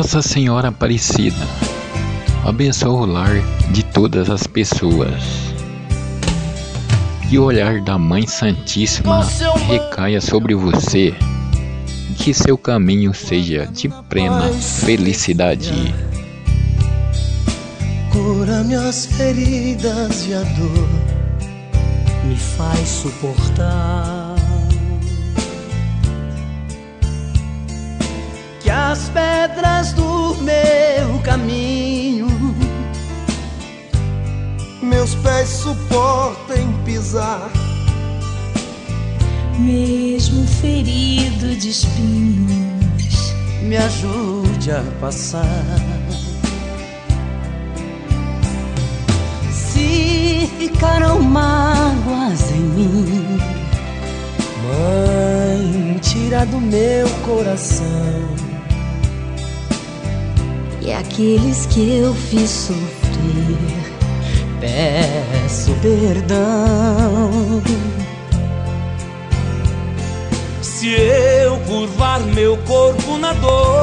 Nossa Senhora Aparecida, abençoa o lar de todas as pessoas. Que o olhar da Mãe Santíssima recaia sobre você. Que seu caminho seja de plena felicidade. Cura minhas feridas e a dor me faz suportar. As pedras do meu caminho meus pés suportem pisar. Mesmo ferido de espinhos, me ajude a passar. Se ficaram mágoas em mim, Mãe, tira do meu coração. E aqueles que eu fiz sofrer peço perdão. Se eu curvar meu corpo na dor,